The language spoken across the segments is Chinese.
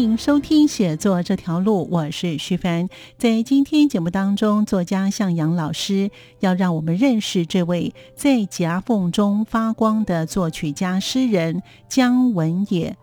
欢迎收听写作这条路，我是徐凡。在今天节目当中，作家向阳老师要让我们认识这位在夹缝中发光的作曲家诗人姜文也。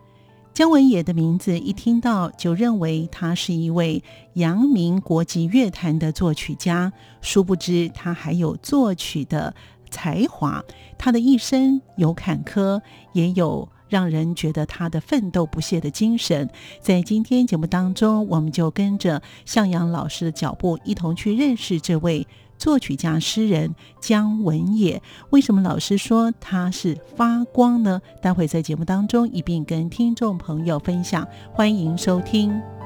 姜文也的名字一听到就认为他是一位扬名国际乐坛的作曲家，殊不知他还有作曲的才华。他的一生有坎坷，也有。让人觉得他的奋斗不懈的精神，在今天节目当中，我们就跟着向阳老师的脚步，一同去认识这位作曲家、诗人姜文也。为什么老师说他是发光呢？待会在节目当中一并跟听众朋友分享，欢迎收听。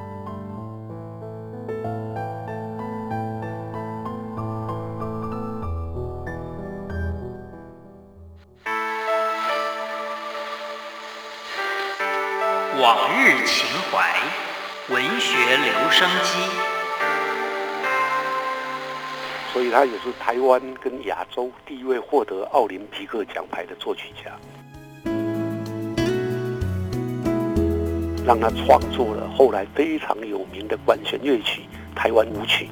他也是台湾跟亚洲第一位获得奥林匹克奖牌的作曲家，让他创作了后来非常有名的管弦乐曲《台湾舞曲》。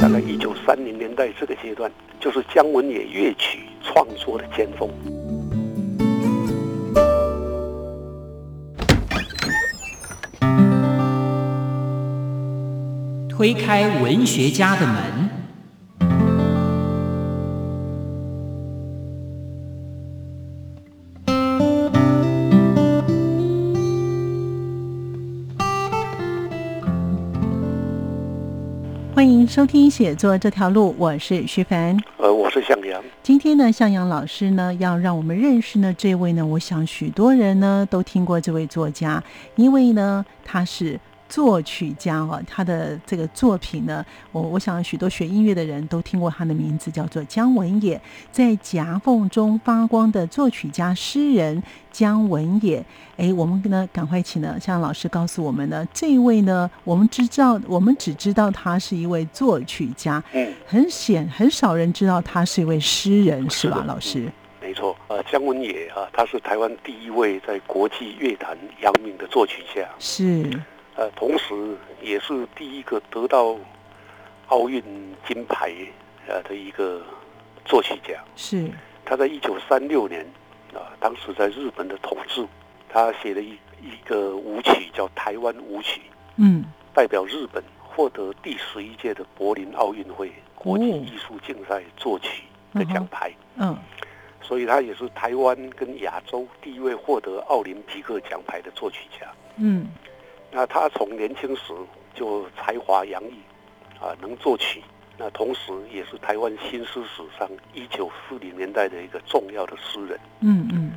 大概一九三零年代这个阶段，就是姜文也乐曲创作的尖峰。推开文学家的门。欢迎收听写作这条路，我是徐凡。呃，我是向阳。今天呢，向阳老师呢要让我们认识呢这位呢，我想许多人呢都听过这位作家，因为呢他是。作曲家哦，他的这个作品呢，我我想许多学音乐的人都听过他的名字，叫做姜文也。在夹缝中发光的作曲家、诗人姜文也。哎，我们呢，赶快请呢，向老师告诉我们呢，这一位呢，我们知道，我们只知道他是一位作曲家，嗯，很显很少人知道他是一位诗人，是吧，老师？没错，呃，姜文也啊，他是台湾第一位在国际乐坛扬名的作曲家，是。呃，同时也是第一个得到奥运金牌呃的一个作曲家。是，他在一九三六年啊，当时在日本的统治，他写了一一个舞曲叫《台湾舞曲》，嗯，代表日本获得第十一届的柏林奥运会国际艺术竞赛作曲的奖牌。嗯，所以他也是台湾跟亚洲第一位获得奥林匹克奖牌的作曲家。嗯。那他从年轻时就才华洋溢，啊，能作曲。那同时也是台湾新诗史上一九四零年代的一个重要的诗人。嗯嗯。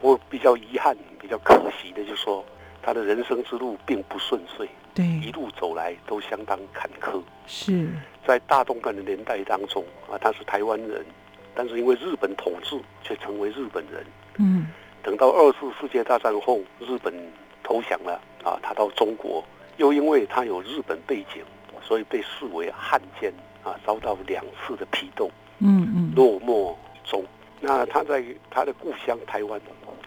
我比较遗憾、比较可惜的，就是说他的人生之路并不顺遂。对。一路走来都相当坎坷。是。在大动乱的年代当中啊，他是台湾人，但是因为日本统治，却成为日本人。嗯。等到二次世界大战后，日本。投降了啊！他到中国，又因为他有日本背景，所以被视为汉奸啊，遭到两次的批斗，嗯嗯，落寞中。那他在他的故乡台湾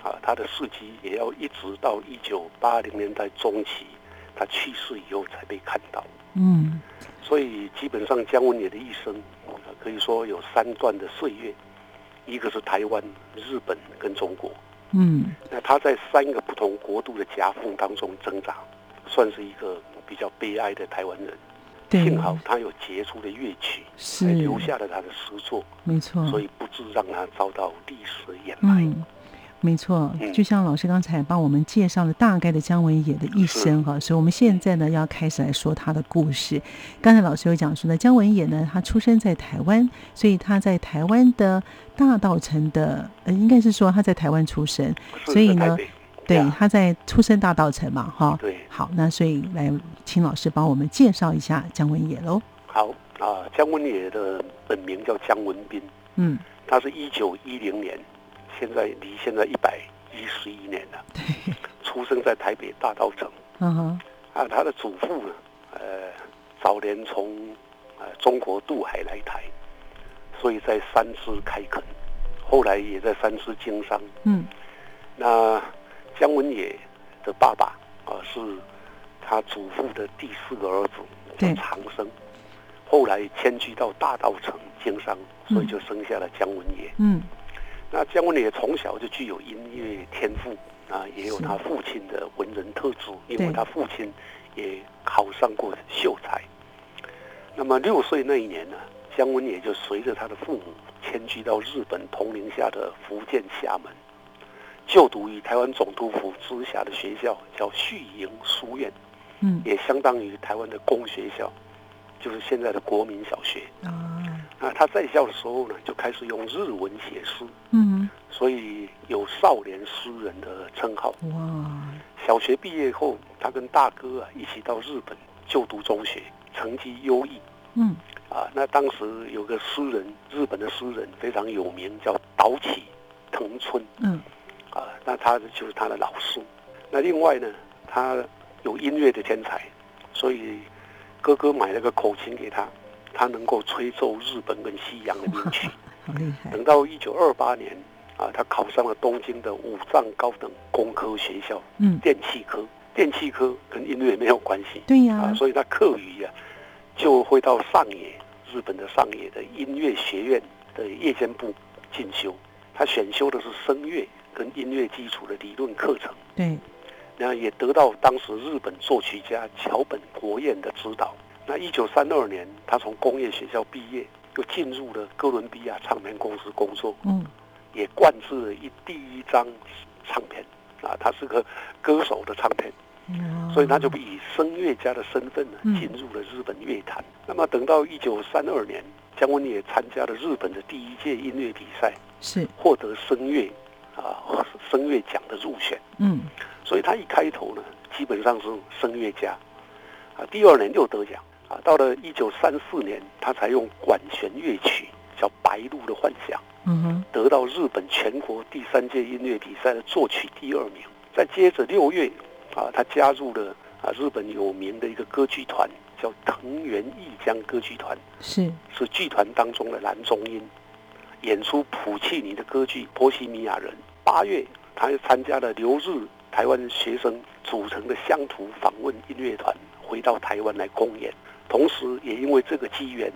啊，他的事迹也要一直到一九八零年代中期，他去世以后才被看到。嗯，所以基本上姜文也的一生，可以说有三段的岁月，一个是台湾、日本跟中国。嗯，那他在三个不同国度的夹缝当中挣扎，算是一个比较悲哀的台湾人。幸好他有杰出的乐曲，是。留下了他的诗作，没错，所以不致让他遭到历史的掩埋。没错，嗯就像老师刚才帮我们介绍了大概的姜文也的一生哈，所以我们现在呢要开始来说他的故事。刚才老师有讲说呢，姜文也呢他出生在台湾，所以他在台湾的大道城的，呃，应该是说他在台湾出生，所以呢对，他在出生大道城嘛，哈。对，好，那所以来请老师帮我们介绍一下姜文也喽。好啊，姜文也的本名叫姜文斌，嗯，他是一九一零年，现在离现在一百一十一年了，对，出生在台北大道城。嗯哼，啊，他的祖父呢，呃，早年从呃中国渡海来台，所以在三芝开垦，后来也在三芝经商。嗯，那姜文也的爸爸啊、是他祖父的第四个儿子，叫对长生，后来迁居到大道城经商，所以嗯就生下了姜文也。嗯，那姜文也从小就具有音乐天赋啊，也有他父亲的文人特质，因为他父亲也考上过秀才。那么六岁那一年呢，姜文也就随着他的父母迁居到日本统领下的福建厦门，就读于台湾总督府之下的学校，叫旭营书院，嗯，也相当于台湾的公学校，就是现在的国民小学。啊，那他在校的时候呢，就开始用日文写诗，嗯，所以有少年诗人的称号。哇，小学毕业后，他跟大哥啊一起到日本就读中学，成绩优异嗯，啊。那当时有个诗人，日本的诗人非常有名，叫岛崎藤村嗯，啊。那他就是他的老师。那另外呢，他有音乐的天才，所以哥哥买了个口琴给他，他能够吹奏日本跟西洋的名曲。等到一九二八年啊，他考上了东京的武藏高等工科学校嗯，电气科。电气科跟音乐没有关系对呀、啊，所以他课余啊就会到上野，日本的上野的音乐学院的夜间部进修。他选修的是声乐跟音乐基础的理论课程，对，那也得到当时日本作曲家桥本国彦的指导。那一九三二年，他从工业学校毕业，又进入了哥伦比亚唱片公司工作。嗯，也灌制了一第一张唱片啊，他是个歌手的唱片，哇所以他就以声乐家的身份呢嗯进入了日本乐坛。那么等到一九三二年，姜文也参加了日本的第一届音乐比赛，是，获得声乐啊声乐奖的入选。嗯，所以他一开头呢，基本上是声乐家啊。第二年又得奖啊，到了一九三四年，他才用管弦乐曲叫《白鹭的幻想》。嗯哼，得到日本全国第三届音乐比赛的作曲第二名。再接着六月，啊，他加入了啊日本有名的一个歌剧团，叫藤原义江歌剧团，是，是剧团当中的男中音，演出普契尼的歌剧《波西米亚人》。八月，他又参加了留日台湾学生组成的乡土访问音乐团，回到台湾来公演。同时，也因为这个机缘，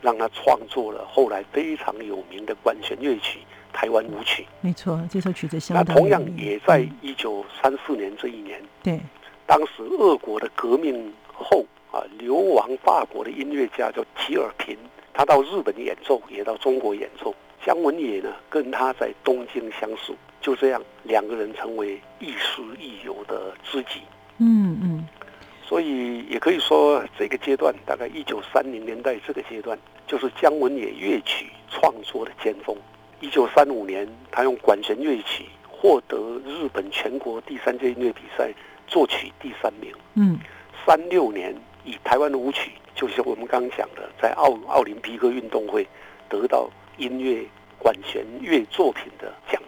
让他创作了后来非常有名的管弦乐曲《台湾舞曲》。没错，这首曲子相那同样也在嗯一九三四年这一年，对，当时俄国的革命后啊，流亡法国的音乐家叫吉尔平，他到日本演奏，也到中国演奏。姜文也呢，跟他在东京相识，就这样两个人成为亦师亦友的知己。嗯嗯，所以也可以说，这个阶段大概一九三零年代这个阶段，就是姜文也乐曲创作的尖峰。一九三五年，他用管弦乐曲获得日本全国第三届音乐比赛作曲第三名。嗯，三六年，以台湾的舞曲，就是我们刚刚讲的，在奥奥林匹克运动会得到音乐管弦乐作品的奖。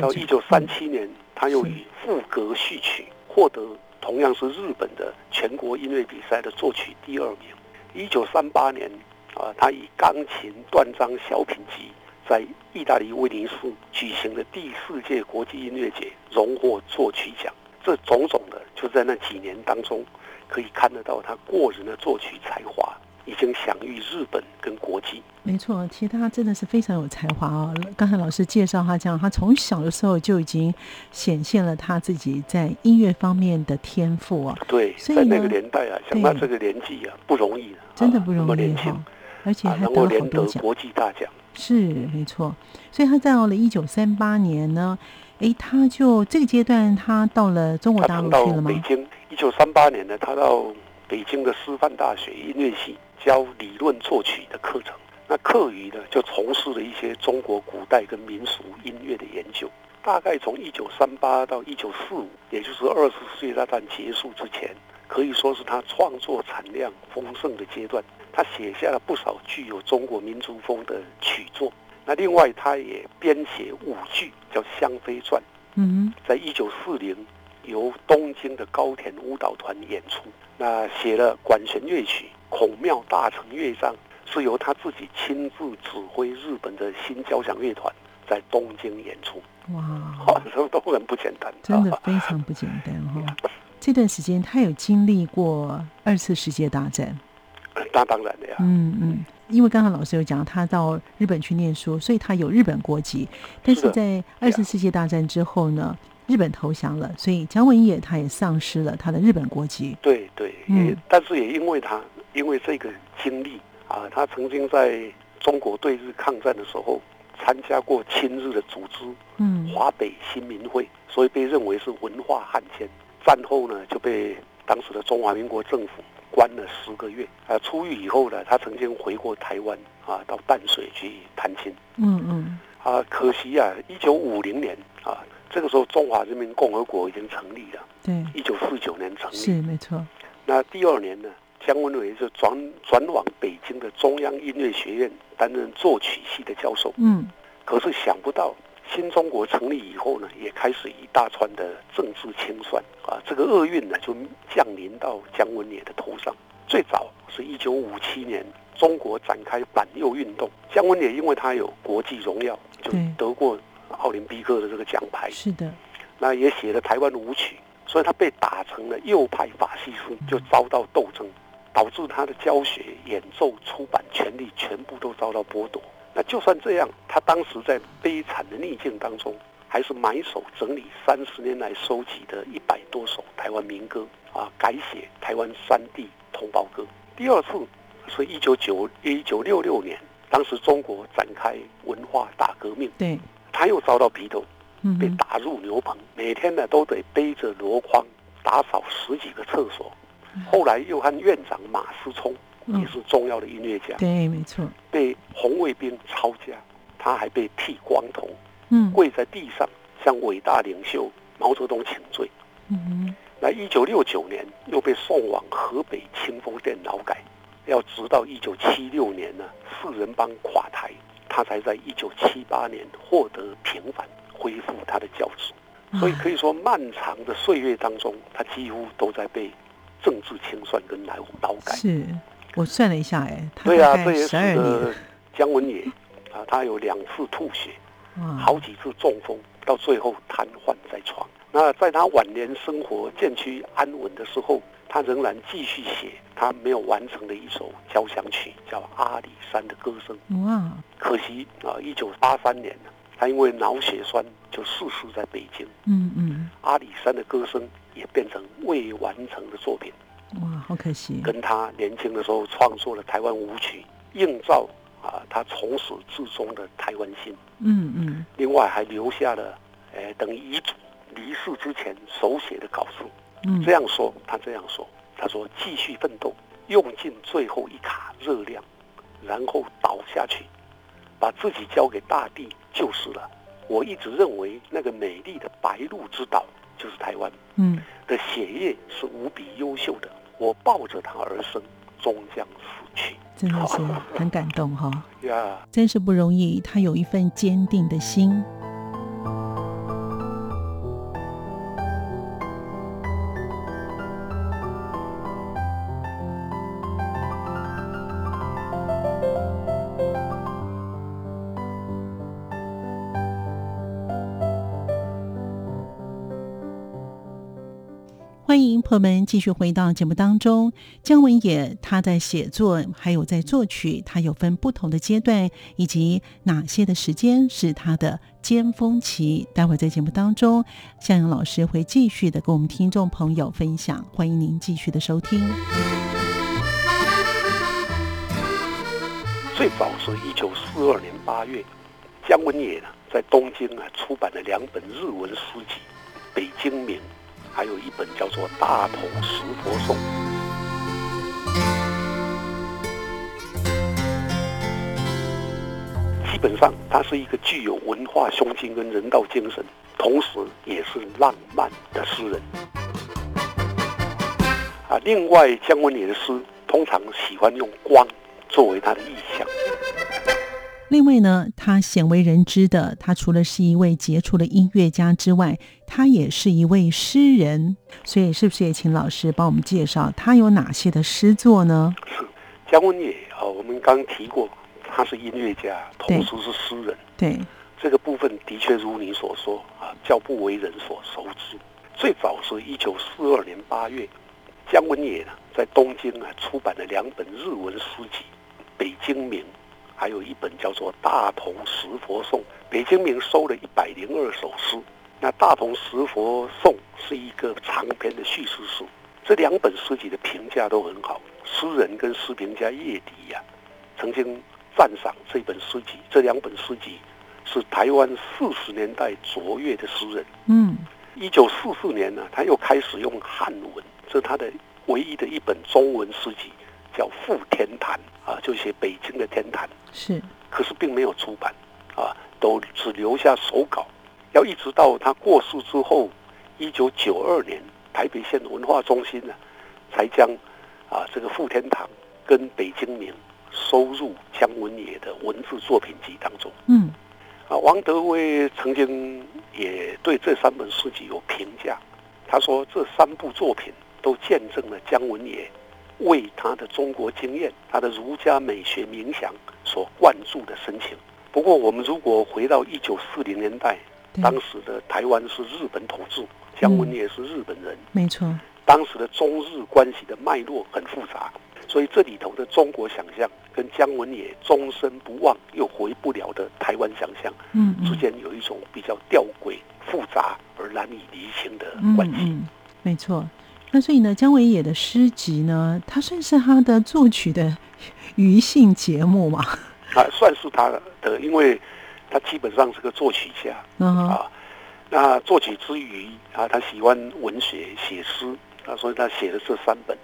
到一九三嗯七年，他又以赋格序曲获得同样是日本的全国音乐比赛的作曲第二名。一九三八年，啊，他以钢琴断章小品集在意大利威尼斯举行的第四届国际音乐节荣获作曲奖。这种种的，就在那几年当中，可以看得到他过人的作曲才华已经享誉日本跟国际。没错，其实他真的是非常有才华哦。刚才老师介绍他这样，他从小的时候就已经显现了他自己在音乐方面的天赋啊，对，所以在那个年代啊，像对他这个年纪啊，不容易啊，真的不容易么年轻哈，而且啊，还得了好多奖。得国际大奖。是没错，所以他到了一九三八年呢，哎，他就这个阶段，他到了中国大陆去了吗北？京，一九三八年呢，他到北京的师范大学音乐系教理论作曲的课程。那课余呢，就从事了一些中国古代跟民俗音乐的研究。大概从一九三八到一九四五，也就是二次世界大战结束之前，可以说是他创作产量丰盛的阶段。他写下了不少具有中国民族风的曲作。那另外，他也编写舞剧，叫《香妃传》。嗯在一九四零由东京的高田舞蹈团演出。那写了管弦乐曲《孔庙大成乐章》，是由他自己亲自指挥日本的新交响乐团在东京演出。哼，哇，哇，这都很不简单，真的啊非常不简单哈、这段时间他有经历过二次世界大战，那当然的呀，嗯嗯，因为刚刚老师有讲他到日本去念书，所以他有日本国籍，但是在二次世界大战之后呢，日本投降了，所以姜文也他也丧失了他的日本国籍。对对，嗯也但是也因为他因为这个经历啊，他曾经在中国对日抗战的时候参加过亲日的组织，嗯华北新民会，所以被认为是文化汉奸。战后呢，就被当时的中华民国政府关了十个月。啊，出狱以后呢，他曾经回过台湾啊，到淡水去探亲。嗯嗯，啊，可惜啊，一九五零年啊，这个时候中华人民共和国已经成立了，对，一九四九年成立。是没错。那第二年呢，姜文伟就转转往北京的中央音乐学院担任作曲系的教授。嗯可是想不到，新中国成立以后呢，也开始一大串的政治清算啊，这个厄运呢就降临到姜文也的头上。最早是一九五七年，中国展开反右运动，姜文也因为他有国际荣耀，就得过奥林匹克的这个奖牌，是的，那也写了台湾舞曲，所以他被打成了右派法西斯，就遭到斗争，导致他的教学、演奏、出版权利全部都遭到剥夺。那就算这样，他当时在悲惨的逆境当中，还是埋首整理三十年来收集的一百多首台湾民歌啊，改写台湾三地同胞歌。第二次是一九九一九六六年，当时中国展开文化大革命，对，他又遭到批斗，被打入牛棚，每天呢都得背着箩筐打扫十几个厕所。后来又和院长马思聪，嗯也是重要的音乐家，对，没错。被红卫兵抄家，他还被剃光头，嗯跪在地上向伟大领袖毛泽东请罪。嗯哼，那一九六九年又被送往河北清风店劳改，要直到一九七六年呢，四人帮垮台，他才在一九七八年获得平反，恢复他的教职。所以可以说，漫长的岁月当中，他几乎都在被政治清算跟劳劳改。是我算了一下，哎，他对啊，这也使十二年，得姜文也啊，他有两次吐血，哇，好几次中风，到最后瘫痪在床。那在他晚年生活渐趋安稳的时候，他仍然继续写他没有完成的一首交响曲，叫《阿里山的歌声》。哇，可惜啊，一九八三年呢，他因为脑血栓就逝世在北京。嗯嗯，阿里山的歌声也变成未完成的作品，哇，好可惜，跟他年轻的时候创作的台湾舞曲，映照啊他从始至终的台湾心。嗯嗯，另外还留下了，呃，等于遗嘱，离世之前手写的稿子。嗯，这样说，他这样说，他说继续奋斗，用尽最后一卡热量，然后倒下去，把自己交给大地就是了。我一直认为那个美丽的白鹭之岛就是台湾嗯，的血液是无比优秀的，我抱着它而生，终将死去。真的是很感动哈、呀，真是不容易，他有一份坚定的心。欢迎朋友们继续回到节目当中。姜文也他在写作，还有在作曲，他有分不同的阶段，以及哪些的时间是他的尖峰期。待会儿在节目当中，向阳老师会继续的跟我们听众朋友分享，欢迎您继续的收听。最早是一九四二年八月，姜文也呢在东京啊出版了两本日文诗集《北京鸣》，还有一本叫做《大同石佛颂》。基本上，他是一个具有文化胸襟跟人道精神，同时也是浪漫的诗人。啊，另外姜文也的诗通常喜欢用光作为他的意象。另外呢，他鲜为人知的，他除了是一位杰出的音乐家之外，他也是一位诗人。所以，是不是也请老师帮我们介绍他有哪些的诗作呢？是姜文也啊，我们刚提过，他是音乐家，同时是诗人。对这个部分的确如你所说啊，较不为人所熟知。最早是一九四二年八月，姜文也呢在东京啊出版了两本日文诗集《北京鸣》。还有一本叫做《大同石佛颂》，北京明收了一百零二首诗。那《大同石佛颂》是一个长篇的叙事书。这两本诗集的评价都很好。诗人跟诗评家叶迪呀，曾经赞赏这本诗集。这两本诗集是台湾四十年代卓越的诗人。嗯，一九四四年呢，他又开始用汉文，这是他的唯一的一本中文诗集。叫《富天坛》啊，就写北京的天坛是，可是并没有出版啊，都只留下手稿。要一直到他过世之后，一九九二年，台北县文化中心呢，才将啊这个《富天堂》跟《北京名》收入姜文也的文字作品集当中。嗯，啊，王德威曾经也对这三本书籍有评价，他说这三部作品都见证了姜文也。为他的中国经验、他的儒家美学冥想所灌注的深情。不过，我们如果回到一九四零年代，当时的台湾是日本统治，姜文也是日本人，没错。当时的中日关系的脉络很复杂，所以这里头的中国想象跟姜文也终身不忘又回不了的台湾想象，嗯，之间有一种比较吊诡、复杂而难以厘清的关系。没错。那所以呢，姜维也的诗集呢，它算是他的作曲的余兴节目嘛？啊，算是他的，因为他基本上是个作曲家啊。那作曲之余啊，他喜欢文学，写诗啊，所以他写的这三本。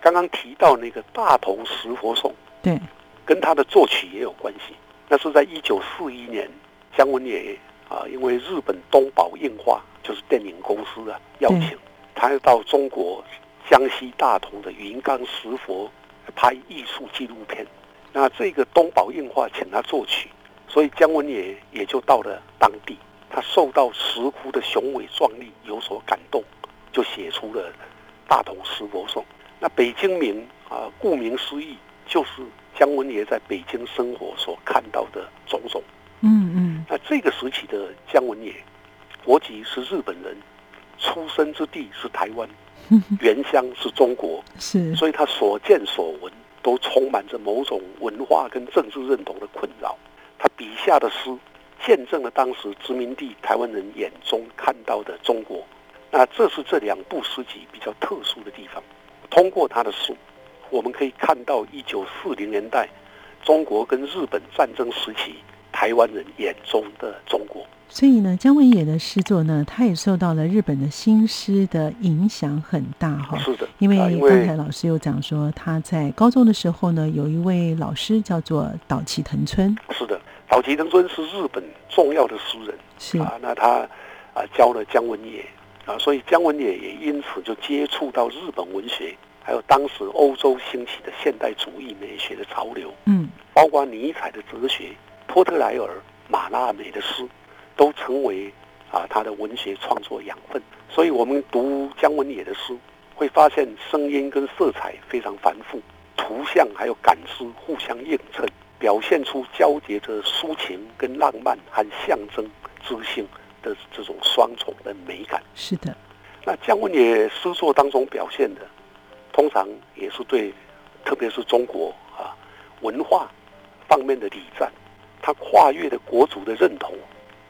刚刚提到那个《大同石佛颂》，对，跟他的作曲也有关系。那是在一九四一年，姜文也啊，因为日本东宝映画就是电影公司啊邀请。他要到中国江西大同的云冈石佛拍艺术纪录片，那这个东宝映画请他作曲，所以姜文也也就到了当地。他受到石窟的雄伟壮丽有所感动，就写出了《大同石佛颂》。那北京名啊，顾名思义，就是姜文也在北京生活所看到的种种。嗯嗯。那这个时期的姜文也，国籍是日本人。出生之地是台湾，原乡是中国，是，所以他所见所闻都充满着某种文化跟政治认同的困扰。他笔下的诗见证了当时殖民地台湾人眼中看到的中国。那这是这两部诗集比较特殊的地方。通过他的书，我们可以看到一九四零年代中国跟日本战争时期台湾人眼中的中国。所以呢，姜文也的诗作呢，他也受到了日本的新诗的影响很大哈。是的，因为刚才老师又讲说，他在高中的时候呢，有一位老师叫做岛崎藤村。是的，岛崎藤村是日本重要的诗人。是啊，那他啊教了姜文也啊，所以姜文也也因此就接触到日本文学，还有当时欧洲兴起的现代主义美学的潮流。嗯，包括尼采的哲学、波特莱尔、马拉美的诗。都成为啊他的文学创作养分，所以我们读姜文也的诗，会发现声音跟色彩非常繁复，图像还有感知互相映衬，表现出交叠着抒情跟浪漫和象征知性的这种双重的美感。是的，那姜文也诗作当中表现的，通常也是对，特别是中国啊文化方面的礼赞，他跨越了国族的认同。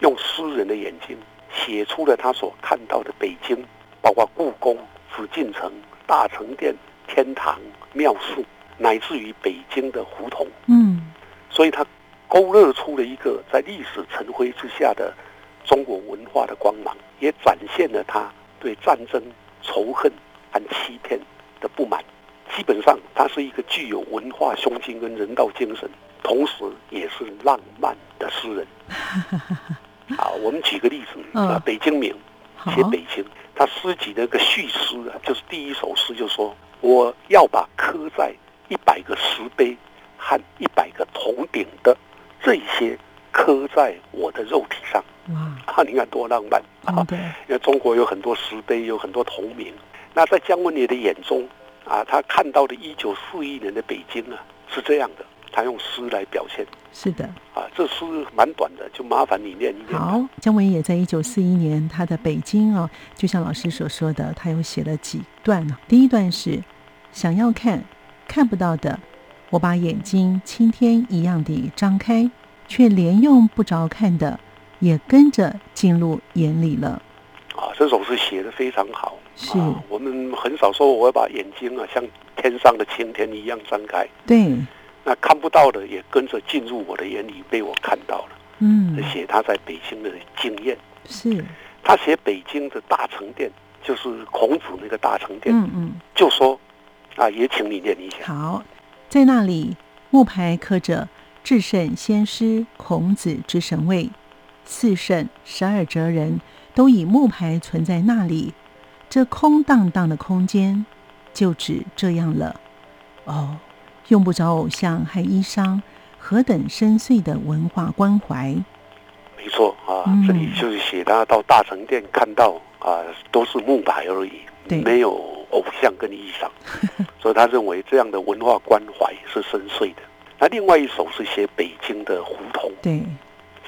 用诗人的眼睛写出了他所看到的北京，包括故宫、紫禁城、大成殿、天堂、庙寺，乃至于北京的胡同。嗯，所以他勾勒出了一个在历史尘灰之下的中国文化的光芒，也展现了他对战争、仇恨和欺骗的不满。基本上，他是一个具有文化胸襟跟人道精神，同时也是浪漫的诗人。啊，我们举个例子啊，北京明写北京，他诗集的一个序诗啊，就是第一首诗就说：“我要把刻在一百个石碑和一百个铜鼎的这些刻在我的肉体上。”哇，啊，你看多浪漫啊！对，因为中国有很多石碑，有很多铜名。那在姜文杰的眼中啊，他看到的一九四一年的北京啊，是这样的。他用诗来表现，是的，啊，这诗蛮短的，就麻烦你念一念。好，姜文也在一九四一年他的北京啊，就像老师所说的，他有写了几段呢。第一段是想要看看不到的，我把眼睛青天一样的张开，却连用不着看的也跟着进入眼里了。啊，这首诗写的非常好。是，我们很少说我要把眼睛啊像天上的青天一样张开。对。那看不到的也跟着进入我的眼里，被我看到了。嗯，写他在北京的经验。是，他写北京的大成殿，就是孔子那个大成殿。嗯嗯，就说啊，也请你念一下。好，在那里木牌刻着“至圣先师孔子之神位”，四圣十二哲人都以木牌存在那里。这空荡荡的空间，就只这样了。哦。用不着偶像和衣裳，何等深邃的文化关怀！没错啊，这里就是写他到大成殿看到啊，都是木牌而已，没有偶像跟衣裳，所以他认为这样的文化关怀是深邃的。那另外一首是写北京的胡同，对，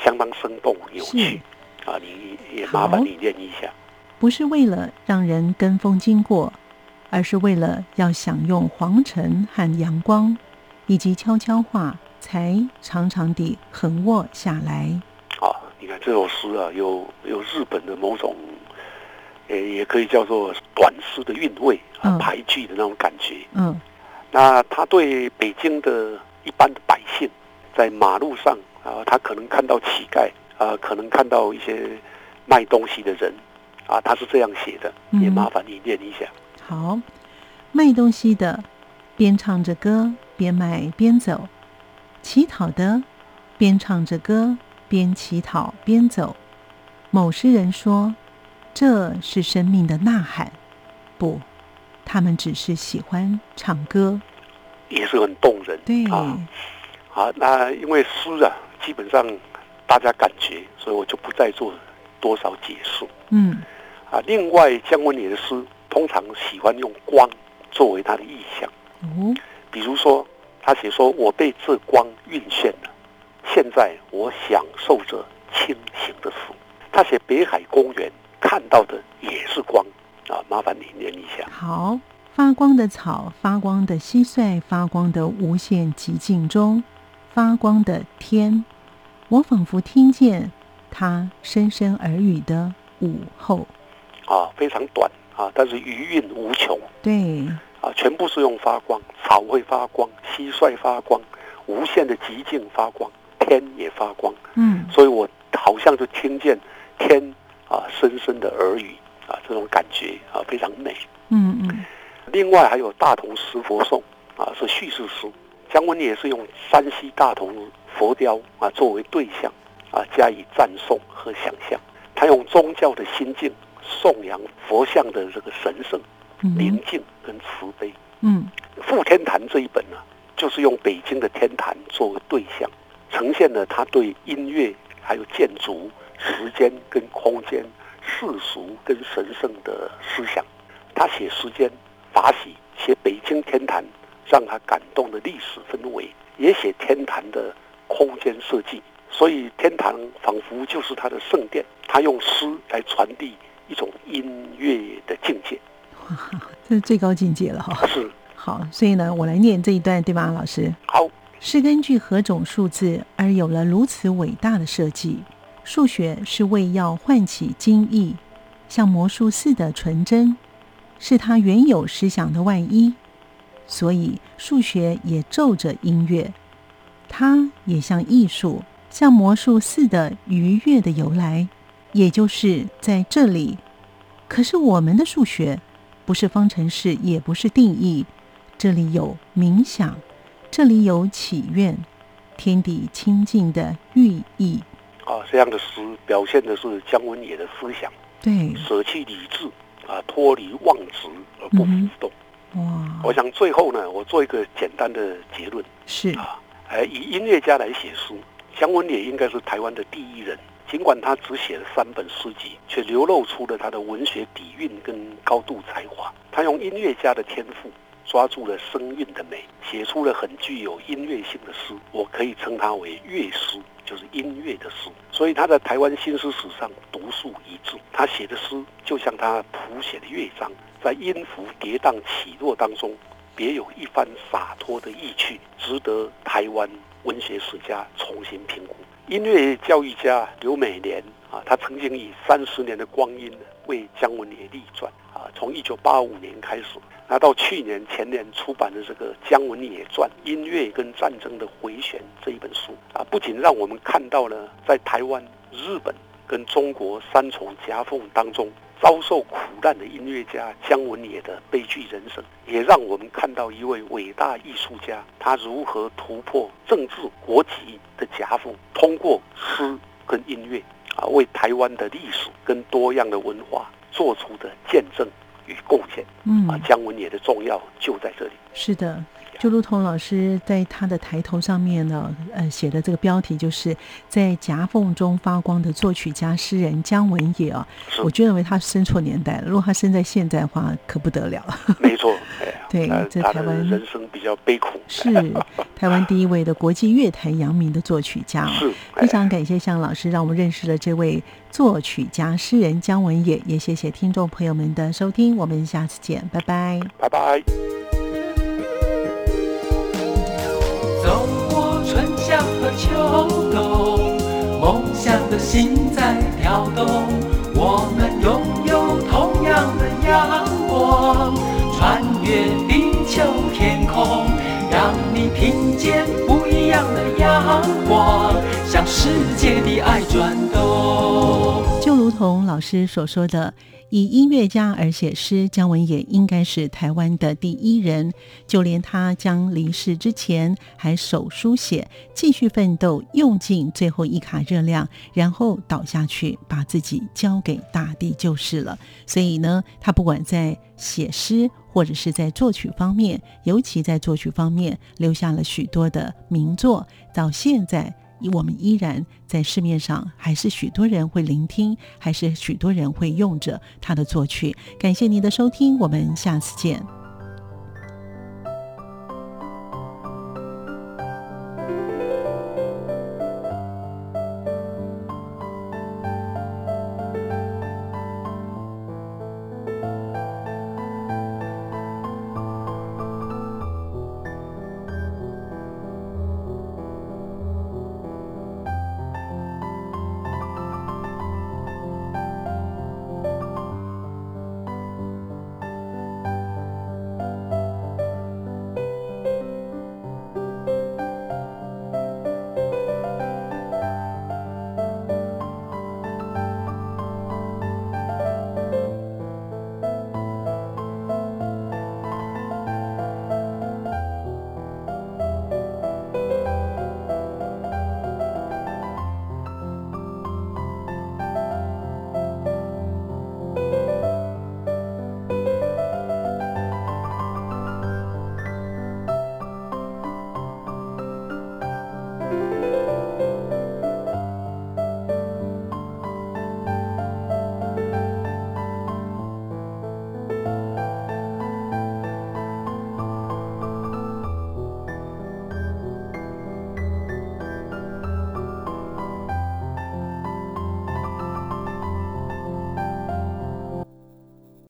相当生动有趣啊，你也麻烦你念一下。不是为了让人跟风经过。而是为了要享用黄尘和阳光，以及悄悄话，才长长地横卧下来。啊，你看这首诗啊，有有日本的某种，也也可以叫做短诗的韵味啊，排句的那种感觉。嗯，那他对北京的一般的百姓，在马路上啊，他可能看到乞丐啊，可能看到一些卖东西的人啊，他是这样写的，也麻烦你念一下。好，卖东西的边唱着歌边卖边走，乞讨的边唱着歌边乞讨边走。某诗人说：“这是生命的呐喊。”不，他们只是喜欢唱歌，也是很动人。对啊，好，那因为诗啊，基本上大家感觉，所以我就不再做多少解释。嗯，啊，另外姜文杰的诗。通常喜欢用光作为他的意象，嗯，比如说他写说：“我被这光晕眩了，现在我享受着清醒的死。”他写北海公园看到的也是光啊，麻烦你念一下。好，发光的草，发光的蟋蟀，发光的无限极境中，发光的天，我仿佛听见他深深耳语的午后。啊，非常短。啊，但是余韵无穷。对，啊，全部是用发光，草会发光，蟋蟀发光，无限的极境发光，天也发光。嗯，所以我好像就听见天啊深深的耳语啊，这种感觉啊非常美。嗯嗯。另外还有大同石佛颂啊，是叙事诗。姜文也是用山西大同佛雕啊作为对象啊加以赞颂和想象，他用宗教的心境。颂扬佛像的这个神圣、宁静跟慈悲。嗯，《富天坛》这一本呢，就是用北京的天坛作为对象，呈现了他对音乐、还有建筑、时间跟空间、世俗跟神圣的思想。他写时间法喜，写北京天坛让他感动的历史氛围，也写天坛的空间设计。所以天坛仿佛就是他的圣殿，他用诗来传递。一种音乐的境界，这是最高境界了哈。是好，所以呢，我来念这一段，对吧，老师？好，是根据何种数字而有了如此伟大的设计？数学是为要唤起精意，像魔术似的纯真，是他原有思想的外衣。所以数学也奏着音乐，它也像艺术，像魔术似的愉悦的由来，也就是在这里。可是我们的数学不是方程式，也不是定义，这里有冥想，这里有祈愿，天地清净的寓意。啊，这样的诗表现的是姜文也的思想，对，舍弃理智啊，脱离妄执而不浮动。哇，我想最后呢，我做一个简单的结论是啊，哎，以音乐家来写诗，姜文也应该是台湾的第一人。尽管他只写了三本诗集，却流露出了他的文学底蕴跟高度才华。他用音乐家的天赋抓住了声韵的美，写出了很具有音乐性的诗。我可以称他为乐诗，就是音乐的诗。所以他在台湾新诗史上独树一帜。他写的诗就像他谱写的乐章，在音符跌宕起落当中，别有一番洒脱的意趣，值得台湾文学史家重新评估。音乐教育家刘美莲啊，她曾经以三十年的光阴为姜文也立传啊，从一九八五年开始，拿到去年前年出版的这个《姜文也传：音乐跟战争的回旋》这一本书啊，不仅让我们看到了在台湾、日本跟中国三重夹缝当中。遭受苦难的音乐家姜文也的悲剧人生，也让我们看到一位伟大艺术家他如何突破政治国籍的夹缝，通过诗跟音乐啊，为台湾的历史跟多样的文化做出的见证与贡献。嗯啊，姜文也的重要就在这里。是的。就如同老师在他的抬头上面呢，呃，写的这个标题就是在夹缝中发光的作曲家诗人姜文也啊，我就认为他生错年代了。如果他生在现在的话，可不得了。没错，对，在台湾人生比较悲苦。是台湾第一位的国际乐坛扬名的作曲家。是，非常感谢向老师让我们认识了这位作曲家诗人姜文也，也谢谢听众朋友们的收听，我们下次见，拜拜，拜拜。走过春夏和秋冬，梦想的心在跳动。我们拥有同样的阳光，穿越地球天空，让你听见不一样的阳光，向世界的爱转动。就如同老师所说的。以音乐家而写诗，姜文也应该是台湾的第一人。就连他将离世之前，还手书写，继续奋斗，用尽最后一卡热量，然后倒下去，把自己交给大地就是了。所以呢，他不管在写诗，或者是在作曲方面，尤其在作曲方面，留下了许多的名作，到现在。我们依然在市面上，还是许多人会聆听，还是许多人会用着他的作曲。感谢您的收听，我们下次见。